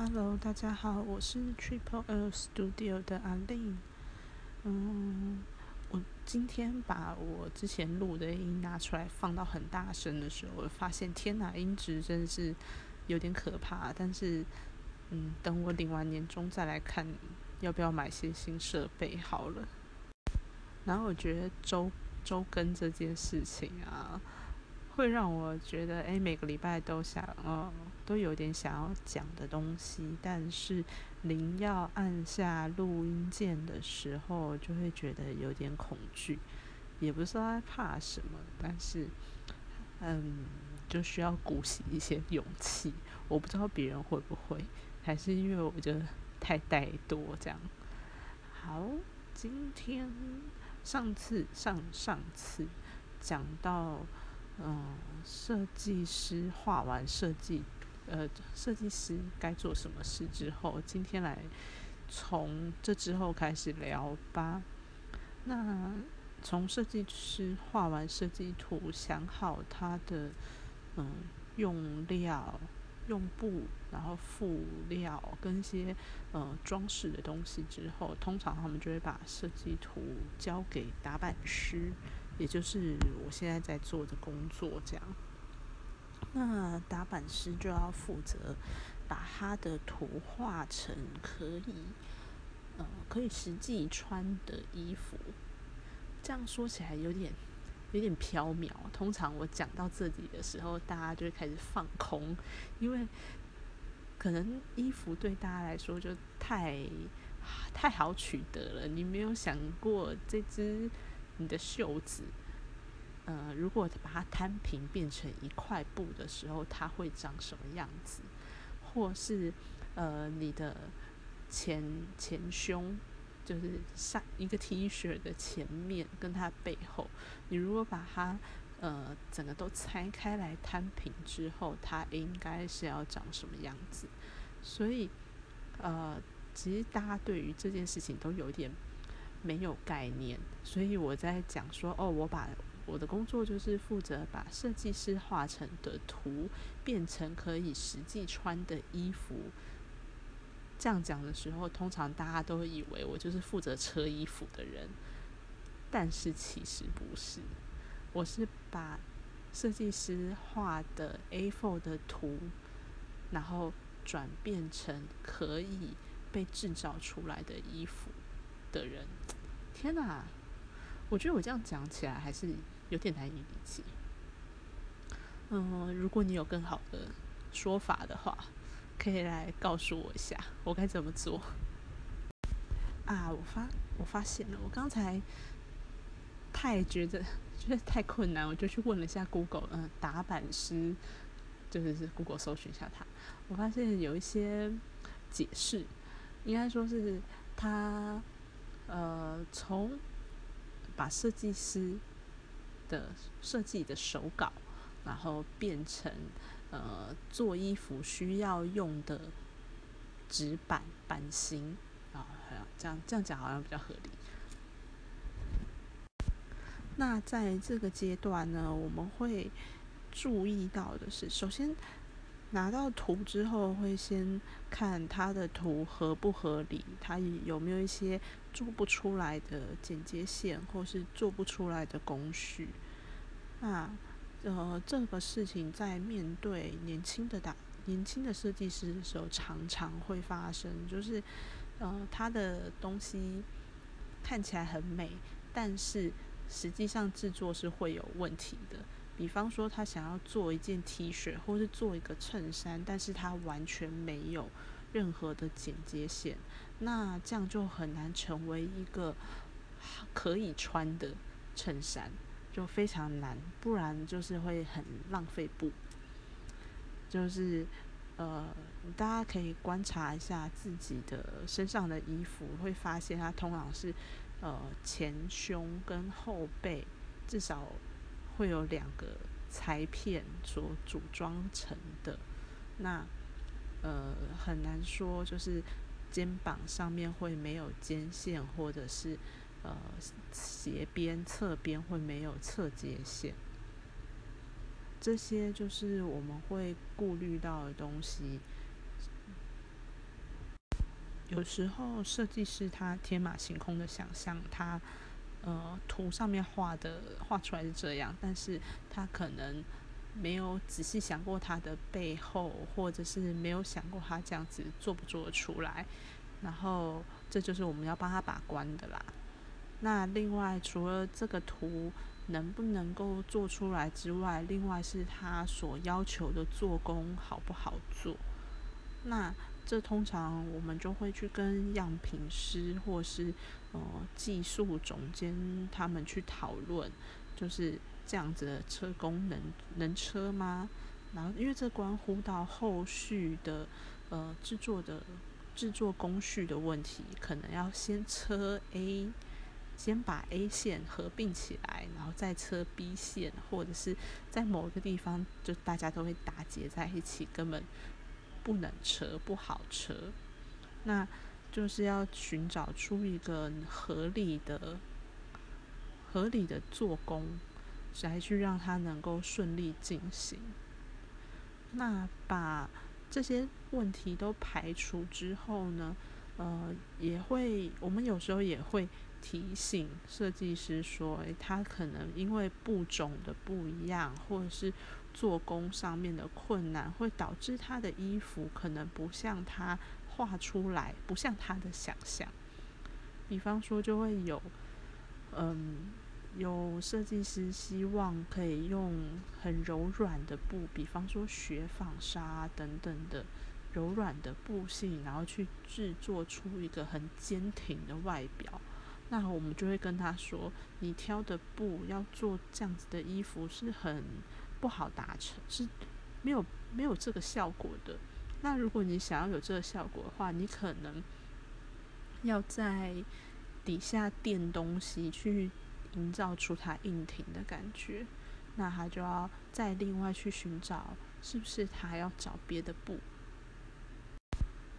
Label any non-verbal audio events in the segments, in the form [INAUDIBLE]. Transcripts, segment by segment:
Hello，大家好，我是 Triple L Studio 的阿令。嗯，我今天把我之前录的音拿出来放到很大声的时候，我发现天哪，音质真的是有点可怕。但是，嗯，等我领完年终再来看，要不要买些新设备好了。然后我觉得周周更这件事情啊。会让我觉得，哎，每个礼拜都想，呃，都有点想要讲的东西，但是临要按下录音键的时候，就会觉得有点恐惧，也不是说怕什么，但是，嗯，就需要鼓起一些勇气。我不知道别人会不会，还是因为我觉得太怠惰这样。好，今天上次上上次讲到。嗯，设计师画完设计，呃，设计师该做什么事之后，今天来从这之后开始聊吧。那从设计师画完设计图，想好他的嗯用料、用布，然后辅料跟一些呃装饰的东西之后，通常他们就会把设计图交给打板师。也就是我现在在做的工作，这样。那打板师就要负责把他的图画成可以，呃，可以实际穿的衣服。这样说起来有点有点飘渺。通常我讲到这里的时候，大家就会开始放空，因为可能衣服对大家来说就太太好取得了。你没有想过这只。你的袖子，呃，如果把它摊平变成一块布的时候，它会长什么样子？或是，呃，你的前前胸，就是上一个 T 恤的前面跟它背后，你如果把它呃整个都拆开来摊平之后，它应该是要长什么样子？所以，呃，其实大家对于这件事情都有点。没有概念，所以我在讲说哦，我把我的工作就是负责把设计师画成的图变成可以实际穿的衣服。这样讲的时候，通常大家都会以为我就是负责车衣服的人，但是其实不是，我是把设计师画的 A4 的图，然后转变成可以被制造出来的衣服。的人，天哪！我觉得我这样讲起来还是有点难以理解。嗯，如果你有更好的说法的话，可以来告诉我一下，我该怎么做？啊，我发我发现了，我刚才太觉得觉得太困难，我就去问了一下 Google，嗯，打板师就是是 Google 搜寻一下他，我发现有一些解释，应该说是他。呃，从把设计师的设计的手稿，然后变成呃做衣服需要用的纸板版型啊，好像这样这样讲好像比较合理。那在这个阶段呢，我们会注意到的是，首先拿到图之后，会先看它的图合不合理，它有没有一些。做不出来的剪接线，或是做不出来的工序，那呃，这个事情在面对年轻的打年轻的设计师的时候，常常会发生。就是呃，他的东西看起来很美，但是实际上制作是会有问题的。比方说，他想要做一件 T 恤，或是做一个衬衫，但是他完全没有。任何的剪接线，那这样就很难成为一个可以穿的衬衫，就非常难。不然就是会很浪费布。就是呃，大家可以观察一下自己的身上的衣服，会发现它通常是呃前胸跟后背至少会有两个裁片所组装成的。那呃，很难说，就是肩膀上面会没有肩线，或者是呃斜边、侧边会没有侧接线，这些就是我们会顾虑到的东西。有时候设计师他天马行空的想象，他呃图上面画的画出来是这样，但是他可能没有仔细想过他的背后，或者是没有想过他这样子做不做得出来。然后这就是我们要帮他把关的啦。那另外除了这个图能不能够做出来之外，另外是他所要求的做工好不好做？那这通常我们就会去跟样品师或是呃技术总监他们去讨论，就是这样子的车工能能车吗？然后因为这关乎到后续的呃制作的制作工序的问题，可能要先车 A，先把 A 线合并起来，然后再车 B 线，或者是在某个地方就大家都会打结在一起，根本。不能车不好车，那就是要寻找出一个合理的、合理的做工，来去让它能够顺利进行。那把这些问题都排除之后呢，呃，也会我们有时候也会提醒设计师说，诶，他可能因为布种的不一样，或者是。做工上面的困难会导致他的衣服可能不像他画出来，不像他的想象。比方说，就会有，嗯，有设计师希望可以用很柔软的布，比方说雪纺纱等等的柔软的布性，然后去制作出一个很坚挺的外表。那我们就会跟他说，你挑的布要做这样子的衣服是很。不好达成，是没有没有这个效果的。那如果你想要有这个效果的话，你可能要在底下垫东西，去营造出他硬挺的感觉。那他就要再另外去寻找，是不是他还要找别的布，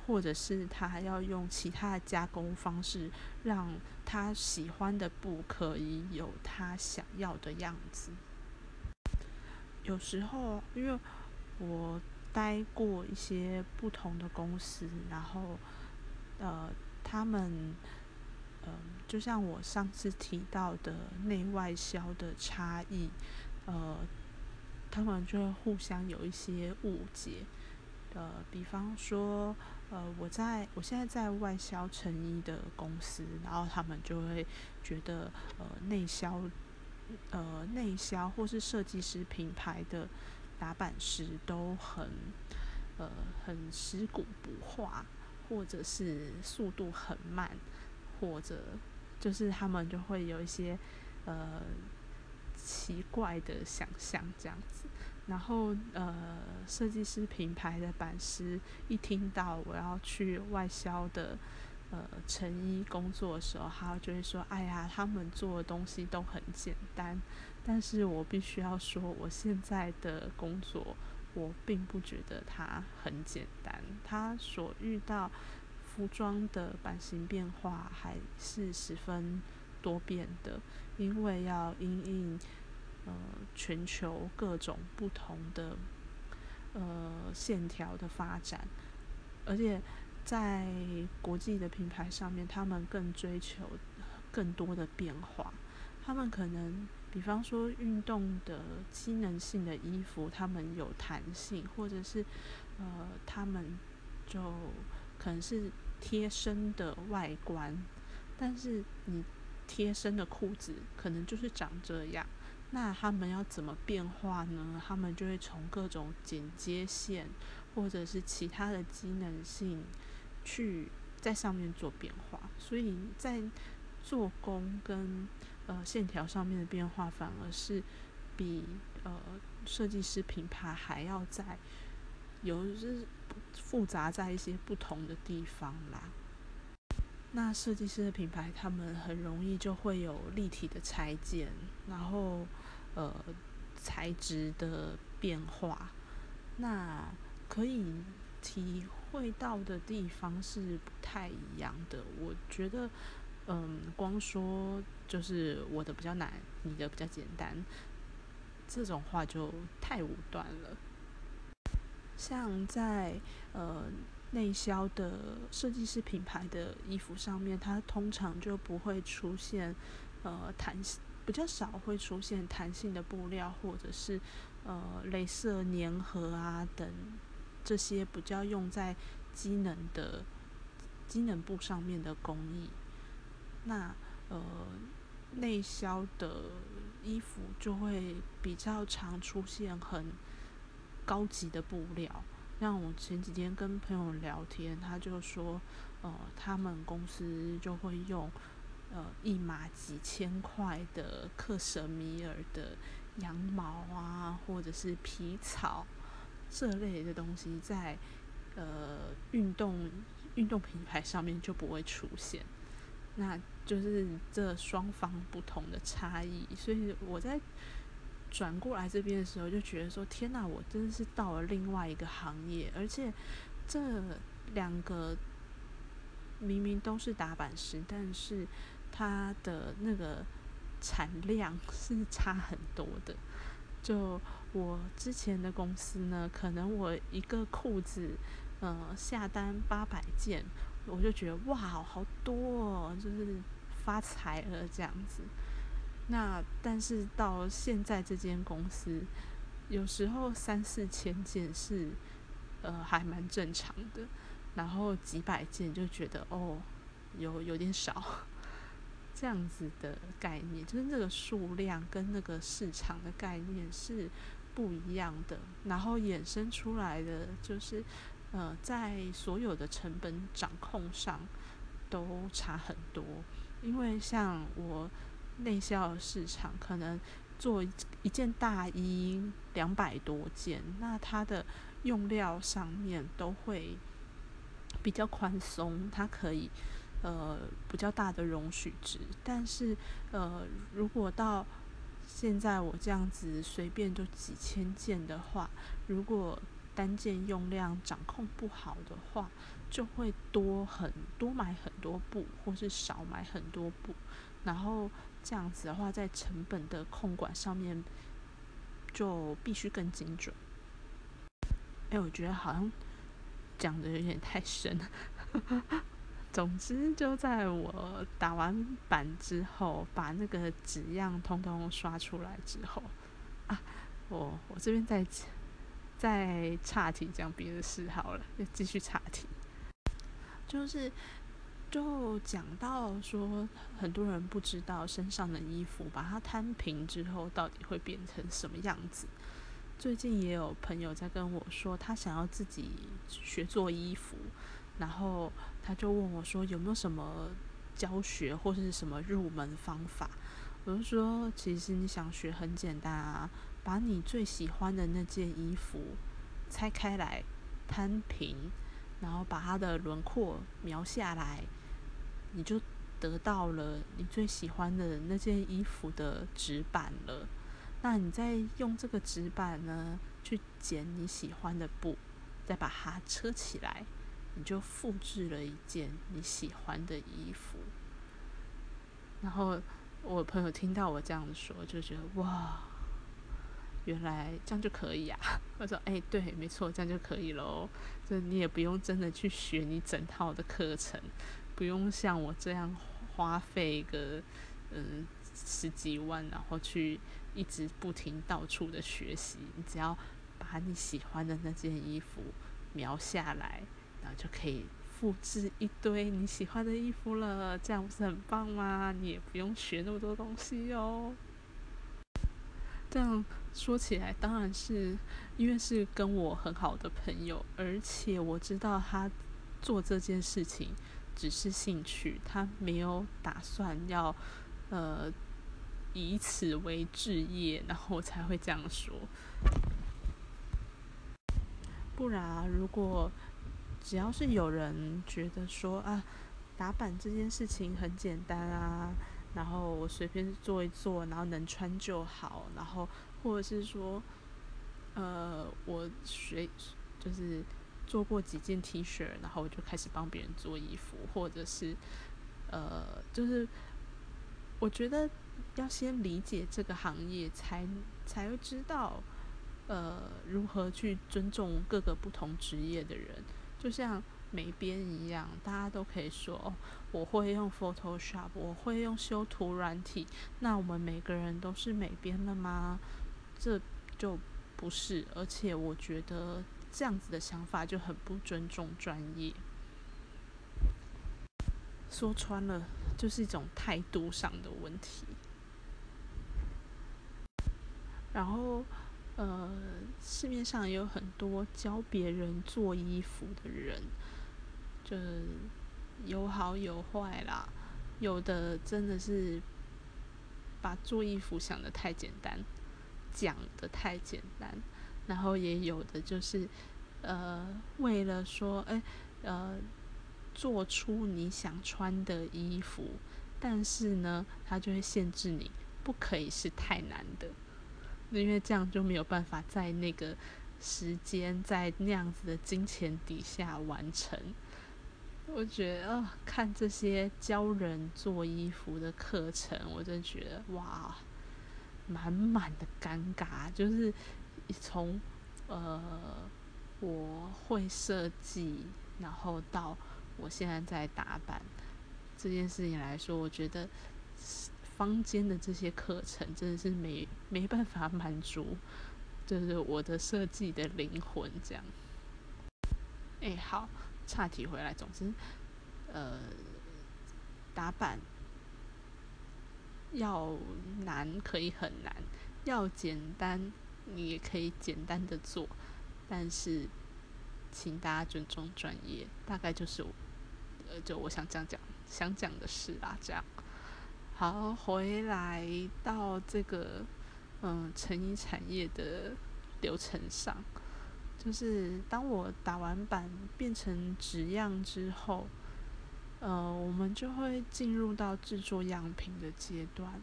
或者是他还要用其他的加工方式，让他喜欢的布可以有他想要的样子。有时候，因为我待过一些不同的公司，然后，呃，他们，嗯，就像我上次提到的内外销的差异，呃，他们就会互相有一些误解。呃，比方说，呃，我在我现在在外销成衣的公司，然后他们就会觉得，呃，内销。呃，内销或是设计师品牌的打版师都很呃很尸骨不化，或者是速度很慢，或者就是他们就会有一些呃奇怪的想象这样子。然后呃，设计师品牌的版师一听到我要去外销的。呃，成衣工作的时候，他就会说：“哎呀，他们做的东西都很简单。”但是我必须要说，我现在的工作，我并不觉得它很简单。他所遇到服装的版型变化还是十分多变的，因为要因应呃全球各种不同的呃线条的发展，而且。在国际的品牌上面，他们更追求更多的变化。他们可能，比方说运动的机能性的衣服，他们有弹性，或者是呃，他们就可能是贴身的外观。但是你贴身的裤子可能就是长这样，那他们要怎么变化呢？他们就会从各种剪接线，或者是其他的机能性。去在上面做变化，所以在做工跟呃线条上面的变化，反而是比呃设计师品牌还要在有是复杂在一些不同的地方啦。那设计师的品牌，他们很容易就会有立体的裁剪，然后呃材质的变化，那可以体。会到的地方是不太一样的。我觉得，嗯，光说就是我的比较难，你的比较简单，这种话就太武断了。像在呃内销的设计师品牌的衣服上面，它通常就不会出现呃弹性，比较少会出现弹性的布料，或者是呃镭射粘合啊等这些比较用在机能的机能布上面的工艺。那呃内销的衣服就会比较常出现很高级的布料。像我前几天跟朋友聊天，他就说，呃，他们公司就会用，呃，一码几千块的克什米尔的羊毛啊，或者是皮草这类的东西，在呃运动运动品牌上面就不会出现，那就是这双方不同的差异，所以我在。转过来这边的时候，就觉得说：“天哪，我真的是到了另外一个行业，而且这两个明明都是打板师，但是它的那个产量是差很多的。[LAUGHS] 就我之前的公司呢，可能我一个裤子，呃，下单八百件，我就觉得哇，好多哦，就是发财了这样子。”那但是到现在这间公司，有时候三四千件是，呃，还蛮正常的，然后几百件就觉得哦，有有点少，[LAUGHS] 这样子的概念，就是那个数量跟那个市场的概念是不一样的，然后衍生出来的就是，呃，在所有的成本掌控上都差很多，因为像我。内销市场可能做一件大衣两百多件，那它的用料上面都会比较宽松，它可以呃比较大的容许值。但是呃，如果到现在我这样子随便就几千件的话，如果单件用量掌控不好的话，就会多很多买很多布，或是少买很多布，然后。这样子的话，在成本的控管上面就必须更精准。哎，我觉得好像讲的有点太深了。总之，就在我打完板之后，把那个纸样通通刷出来之后，啊，我我这边再再岔题讲别的事好了，就继续岔题，就是。就讲到说，很多人不知道身上的衣服把它摊平之后，到底会变成什么样子。最近也有朋友在跟我说，他想要自己学做衣服，然后他就问我说，有没有什么教学或是什么入门方法？我就说，其实你想学很简单啊，把你最喜欢的那件衣服拆开来摊平，然后把它的轮廓描下来。你就得到了你最喜欢的那件衣服的纸板了。那你再用这个纸板呢，去剪你喜欢的布，再把它车起来，你就复制了一件你喜欢的衣服。然后我朋友听到我这样说，就觉得哇，原来这样就可以啊！[LAUGHS] 我说，哎，对，没错，这样就可以喽。就你也不用真的去学你整套的课程。不用像我这样花费个嗯十几万，然后去一直不停到处的学习。你只要把你喜欢的那件衣服描下来，然后就可以复制一堆你喜欢的衣服了。这样不是很棒吗？你也不用学那么多东西哦。这样说起来，当然是因为是跟我很好的朋友，而且我知道他做这件事情。只是兴趣，他没有打算要，呃，以此为置业，然后我才会这样说。不然，如果只要是有人觉得说啊，打板这件事情很简单啊，然后我随便做一做，然后能穿就好，然后或者是说，呃，我学就是。做过几件 T 恤，然后我就开始帮别人做衣服，或者是，呃，就是我觉得要先理解这个行业，才才会知道，呃，如何去尊重各个不同职业的人。就像美编一样，大家都可以说哦，我会用 Photoshop，我会用修图软体。那我们每个人都是美编了吗？这就不是，而且我觉得这样子的想法就很不尊重专业。说穿了，就是一种态度上的问题。然后，呃，市面上也有很多教别人做衣服的人，就有好有坏啦。有的真的是把做衣服想的太简单，讲的太简单，然后也有的就是，呃，为了说，哎，呃。做出你想穿的衣服，但是呢，它就会限制你，不可以是太难的，因为这样就没有办法在那个时间，在那样子的金钱底下完成。我觉得，看这些教人做衣服的课程，我就觉得哇，满满的尴尬，就是从呃我会设计，然后到。我现在在打版这件事情来说，我觉得坊间的这些课程真的是没没办法满足，就是我的设计的灵魂这样。哎，好，岔题回来，总之，呃，打版要难可以很难，要简单你也可以简单的做，但是请大家尊重专业，大概就是。呃，就我想讲讲想讲的事啦，这样好，回来到这个嗯成衣产业的流程上，就是当我打完版变成纸样之后，呃，我们就会进入到制作样品的阶段。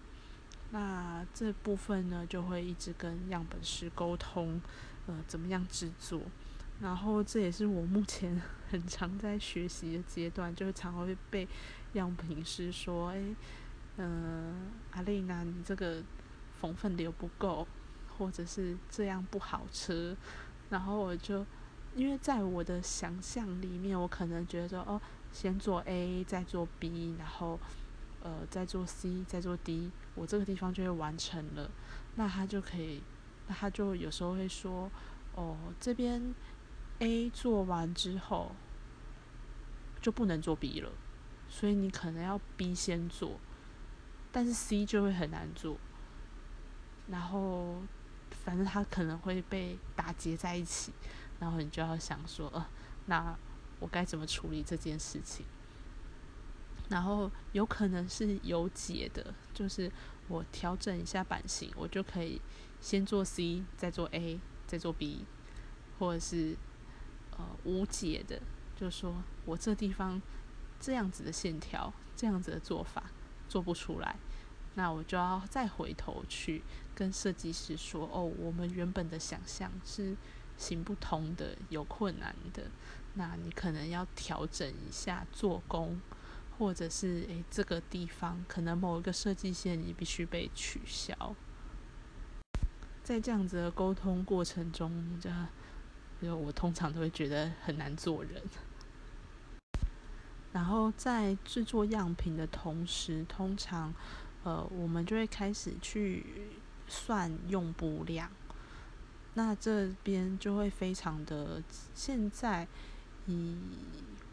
那这部分呢，就会一直跟样本师沟通，呃，怎么样制作。然后这也是我目前 [LAUGHS] 很常在学习的阶段，就是常会被样品师说：“哎，嗯，阿丽娜，你这个缝粉流不够，或者是这样不好吃。”然后我就因为在我的想象里面，我可能觉得说哦，先做 A，再做 B，然后呃再做 C，再做 D，我这个地方就会完成了。那他就可以，那他就有时候会说：“哦，这边。” A 做完之后就不能做 B 了，所以你可能要 B 先做，但是 C 就会很难做。然后反正他可能会被打结在一起，然后你就要想说，呃，那我该怎么处理这件事情？然后有可能是有解的，就是我调整一下版型，我就可以先做 C，再做 A，再做 B，或者是。呃，无解的，就说我这地方这样子的线条，这样子的做法做不出来，那我就要再回头去跟设计师说，哦，我们原本的想象是行不通的，有困难的，那你可能要调整一下做工，或者是诶，这个地方可能某一个设计线你必须被取消，在这样子的沟通过程中，就。我通常都会觉得很难做人，然后在制作样品的同时，通常呃我们就会开始去算用布量。那这边就会非常的，现在以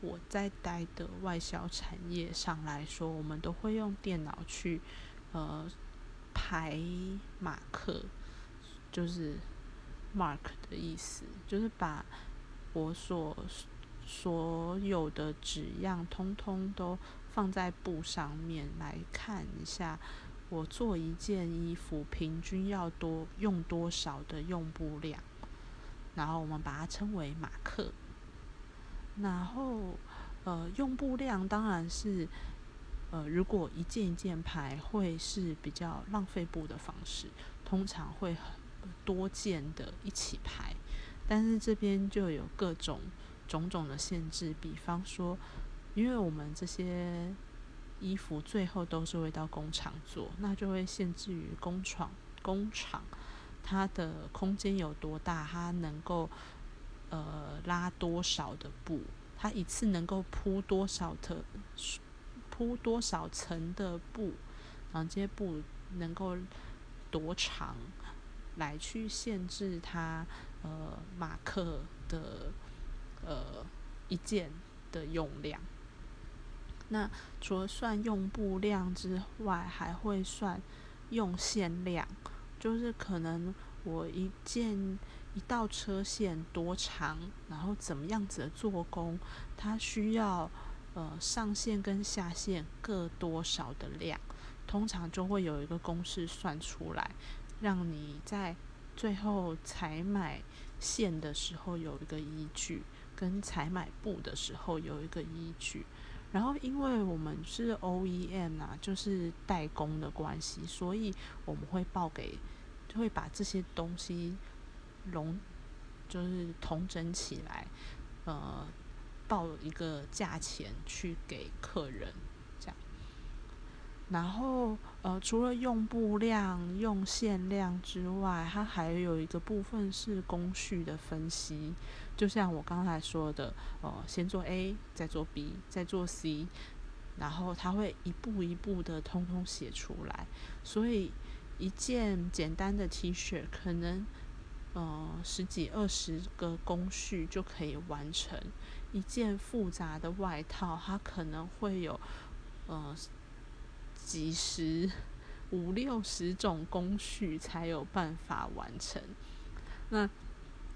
我在待的外销产业上来说，我们都会用电脑去呃排马克，就是。mark 的意思就是把我所所有的纸样通通都放在布上面来看一下，我做一件衣服平均要多用多少的用布量，然后我们把它称为马克。然后呃用布量当然是呃如果一件一件排会是比较浪费布的方式，通常会很。多件的一起排，但是这边就有各种种种的限制，比方说，因为我们这些衣服最后都是会到工厂做，那就会限制于工厂工厂它的空间有多大，它能够呃拉多少的布，它一次能够铺多少的铺多少层的布，然后这些布能够多长，来去限制它呃马克的呃一件的用量。那除了算用布量之外，还会算用线量，就是可能我一件一道车线多长，然后怎么样子的做工，它需要呃上线跟下线各多少的量，通常就会有一个公式算出来，让你在最后采买线的时候有一个依据，跟采买布的时候有一个依据。然后，因为我们是 OEM 啊，就是代工的关系，所以我们会报给，就会把这些东西融，就是统整起来，呃，报一个价钱去给客人这样。然后，呃，除了用布量、用线量之外，它还有一个部分是工序的分析。就像我刚才说的，呃，先做 A，再做 B，再做 C，然后它会一步一步的通通写出来。所以，一件简单的 T 恤，可能呃十几二十个工序就可以完成；一件复杂的外套，它可能会有呃。几十五六十种工序才有办法完成。那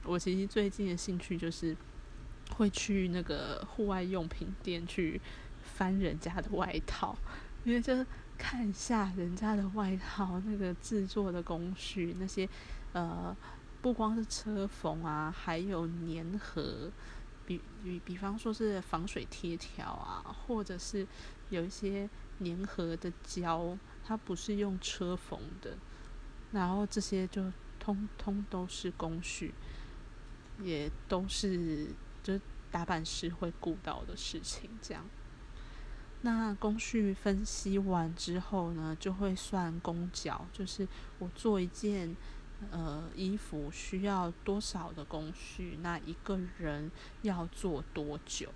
我其实最近的兴趣就是会去那个户外用品店去翻人家的外套，因为就是看一下人家的外套那个制作的工序，那些呃不光是车缝啊，还有粘合，比比比方说是防水贴条啊，或者是有一些。粘合的胶，它不是用车缝的，然后这些就通通都是工序，也都是就是打板师会顾到的事情。这样，那工序分析完之后呢，就会算工角，就是我做一件呃衣服需要多少的工序，那一个人要做多久？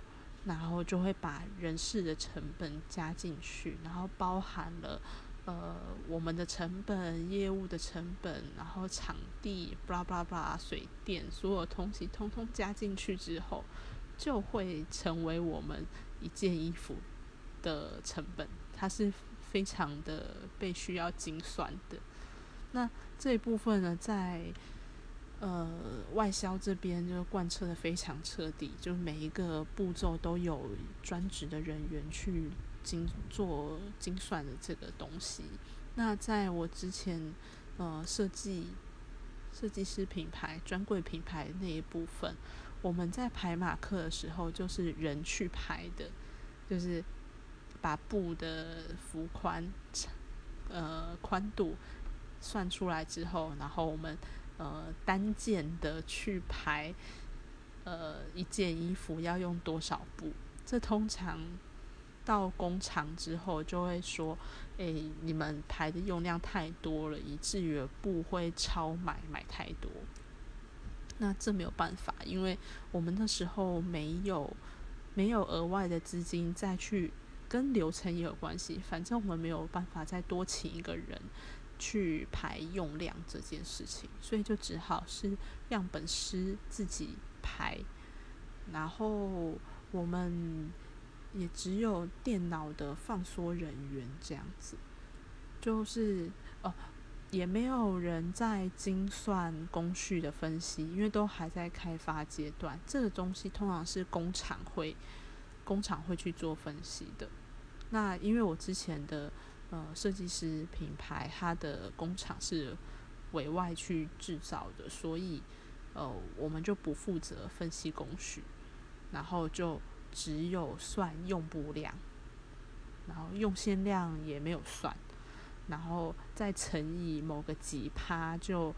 然后就会把人事的成本加进去，然后包含了呃我们的成本、业务的成本，然后场地、巴拉巴拉巴拉、水电，所有东西通通加进去之后，就会成为我们一件衣服的成本。它是非常的被需要精算的。那这一部分呢，在呃，外销这边就贯彻的非常彻底，就每一个步骤都有专职的人员去精做精算的这个东西。那在我之前呃设计设计师品牌专柜品牌那一部分，我们在排马克的时候，就是人去排的，就是把布的幅宽呃宽度算出来之后，然后我们。呃，单件的去排，呃，一件衣服要用多少布？这通常到工厂之后就会说，诶，你们排的用量太多了，以至于布会超买，买太多。那这没有办法，因为我们那时候没有没有额外的资金再去跟流程也有关系，反正我们没有办法再多请一个人。去排用量这件事情，所以就只好是样本师自己排，然后我们也只有电脑的放缩人员这样子，就是哦，也没有人在精算工序的分析，因为都还在开发阶段。这个东西通常是工厂会工厂会去做分析的。那因为我之前的。呃，设计师品牌它的工厂是委外去制造的，所以呃，我们就不负责分析工序，然后就只有算用布量，然后用线量也没有算，然后再乘以某个几趴，就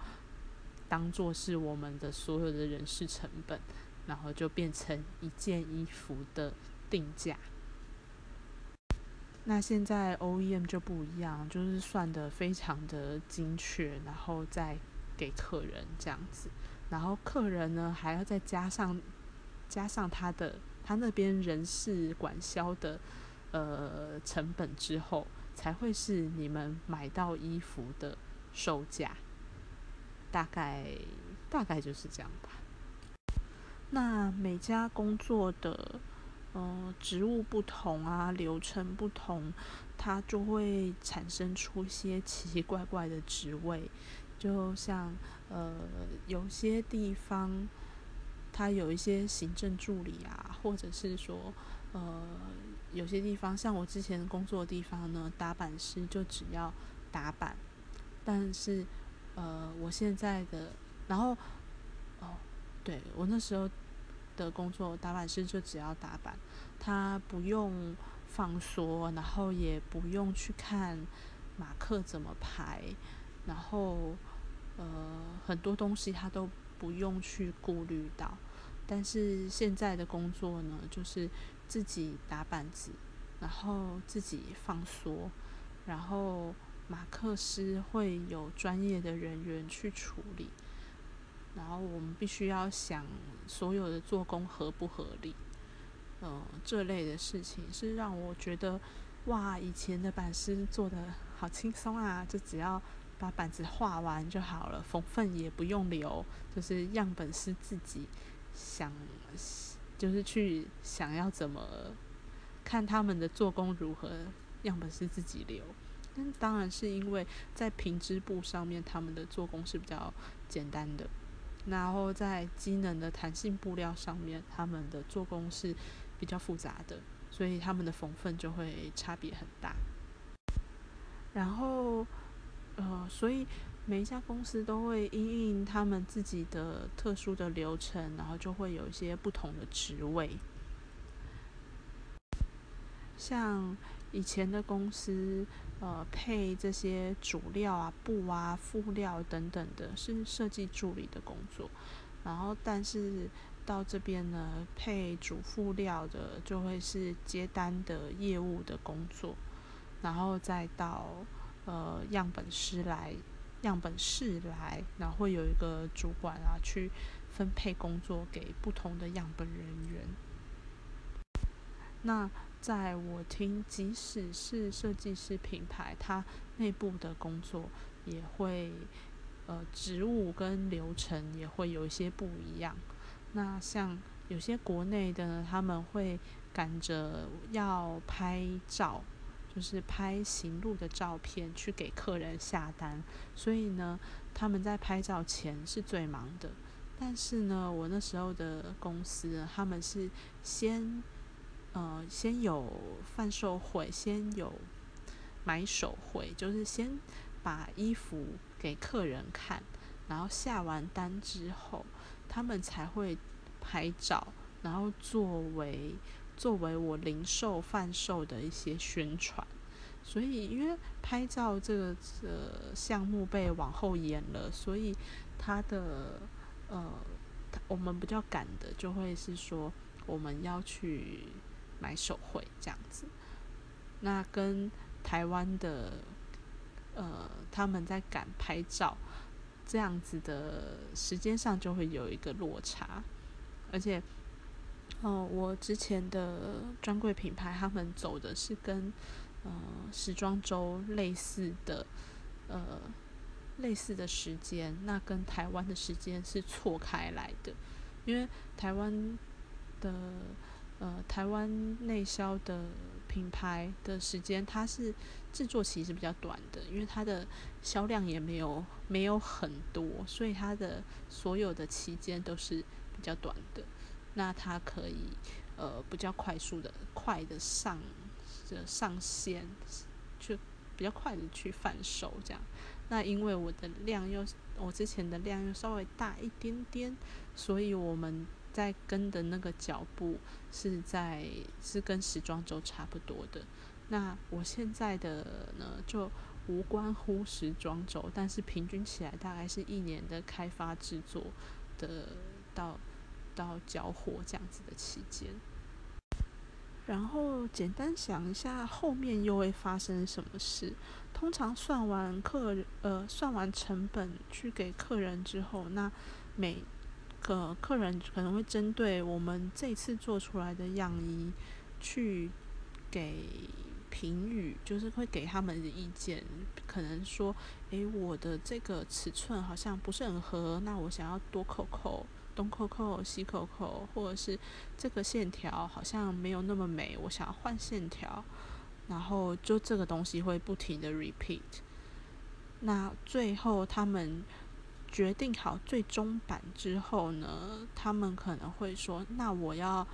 当做是我们的所有的人事成本，然后就变成一件衣服的定价。那现在 OEM 就不一样，就是算的非常的精确，然后再给客人这样子，然后客人呢还要再加上加上他的他那边人事管销的呃成本之后，才会是你们买到衣服的售价。大概大概就是这样吧。那每家工作的呃职务不同啊，流程不同，它就会产生出些奇奇怪怪的职位。就像呃有些地方，它有一些行政助理啊，或者是说呃有些地方，像我之前工作的地方呢，打板师就只要打板，但是呃我现在的然后哦对我那时候。的工作打板师就只要打板，他不用放缩，然后也不用去看马克怎么排，然后呃很多东西他都不用去顾虑到。但是现在的工作呢，就是自己打板子，然后自己放缩，然后马克师会有专业的人员去处理。然后我们必须要想所有的做工合不合理，嗯，这类的事情是让我觉得，哇，以前的板师做的好轻松啊，就只要把板子画完就好了，缝缝也不用留，就是样本是自己想，就是去想要怎么看他们的做工如何，样本是自己留。那当然是因为在平织布上面，他们的做工是比较简单的。然后在机能的弹性布料上面，他们的做工是比较复杂的，所以他们的缝份就会差别很大。然后，呃，所以每一家公司都会因应他们自己的特殊的流程，然后就会有一些不同的职位，像。以前的公司，呃，配这些主料啊、布啊、副料等等的，是设计助理的工作。然后，但是到这边呢，配主副料的就会是接单的业务的工作。然后再到呃样本师来，样本室来，然后会有一个主管啊去分配工作给不同的样本人员。那。在我听，即使是设计师品牌，它内部的工作也会，呃，职务跟流程也会有一些不一样。那像有些国内的，他们会赶着要拍照，就是拍行路的照片去给客人下单，所以呢，他们在拍照前是最忙的。但是呢，我那时候的公司，他们是先。呃，先有贩售会，先有买手会，就是先把衣服给客人看，然后下完单之后，他们才会拍照，然后作为作为我零售贩售的一些宣传。所以，因为拍照这个呃项目被往后延了，所以他的呃，我们比较赶的就会是说，我们要去。买手绘这样子，那跟台湾的呃他们在赶拍照这样子的时间上就会有一个落差，而且哦，我之前的专柜品牌他们走的是跟呃时装周类似的呃类似的时间，那跟台湾的时间是错开来的，因为台湾的。呃，台湾内销的品牌的时间，它是制作期是比较短的，因为它的销量也没有没有很多，所以它的所有的期间都是比较短的。那它可以呃比较快速的快的上的上线，就比较快的去贩售这样。那因为我的量又我之前的量又稍微大一点点，所以我们。在跟的那个脚步是在是跟时装周差不多的。那我现在的呢，就无关乎时装周，但是平均起来大概是一年的开发制作的到到交货这样子的期间。然后简单想一下，后面又会发生什么事？通常算完客呃算完成本去给客人之后，那每客客人可能会针对我们这次做出来的样衣去给评语，就是会给他们的意见，可能说，诶，我的这个尺寸好像不是很合，那我想要多扣扣，东扣扣，西扣扣，或者是这个线条好像没有那么美，我想要换线条，然后就这个东西会不停的 repeat。那最后他们。决定好最终版之后呢，他们可能会说：“那我要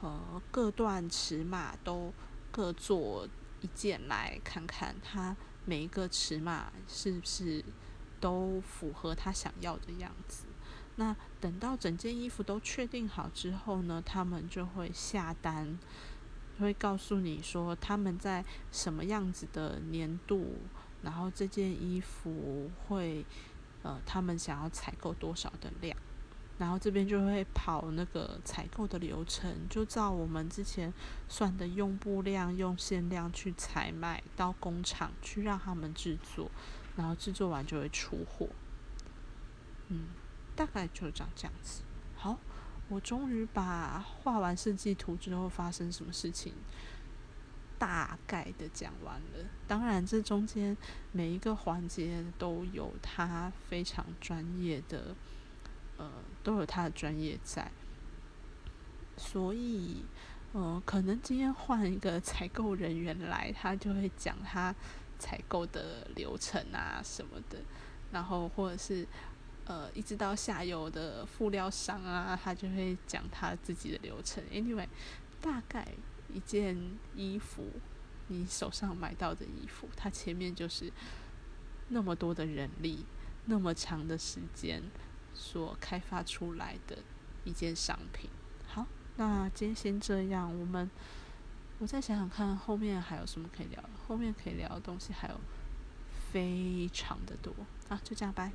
呃各段尺码都各做一件来看看，他每一个尺码是不是都符合他想要的样子。”那等到整件衣服都确定好之后呢，他们就会下单，会告诉你说他们在什么样子的年度，然后这件衣服会。呃，他们想要采购多少的量，然后这边就会跑那个采购的流程，就照我们之前算的用布量、用线量去采买到工厂去让他们制作，然后制作完就会出货。嗯，大概就长这样子。好，我终于把画完设计图之后发生什么事情。大概的讲完了，当然这中间每一个环节都有他非常专业的，呃，都有他的专业在，所以，呃，可能今天换一个采购人员来，他就会讲他采购的流程啊什么的，然后或者是呃，一直到下游的辅料商啊，他就会讲他自己的流程。Anyway，大概。一件衣服，你手上买到的衣服，它前面就是那么多的人力，那么长的时间所开发出来的一件商品。好，那今天先这样，我们我再想想看后面还有什么可以聊，后面可以聊的东西还有非常的多。好，就这样，拜。